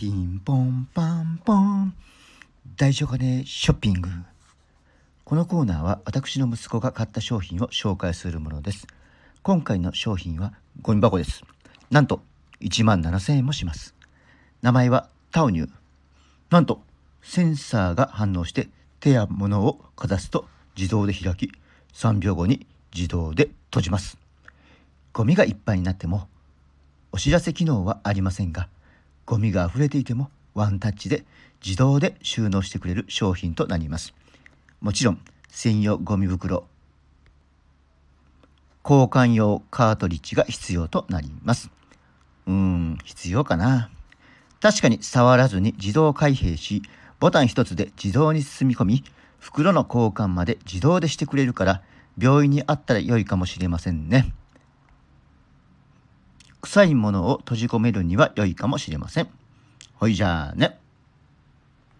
ピンポンパンポン。大丈夫かねショッピング。このコーナーは私の息子が買った商品を紹介するものです。今回の商品はゴミ箱です。なんと1万7000円もします。名前はタオニュー。なんとセンサーが反応して手や物をかざすと自動で開き3秒後に自動で閉じます。ゴミがいっぱいになってもお知らせ機能はありませんがゴミが溢れていてもワンタッチで自動で収納してくれる商品となります。もちろん専用ゴミ袋交換用カートリッジが必要となります。うーん必要かな。確かに触らずに自動開閉しボタン一つで自動に進み込み袋の交換まで自動でしてくれるから病院にあったら良いかもしれませんね。臭いものを閉じ込めるには良いかもしれません。ほいじゃあね。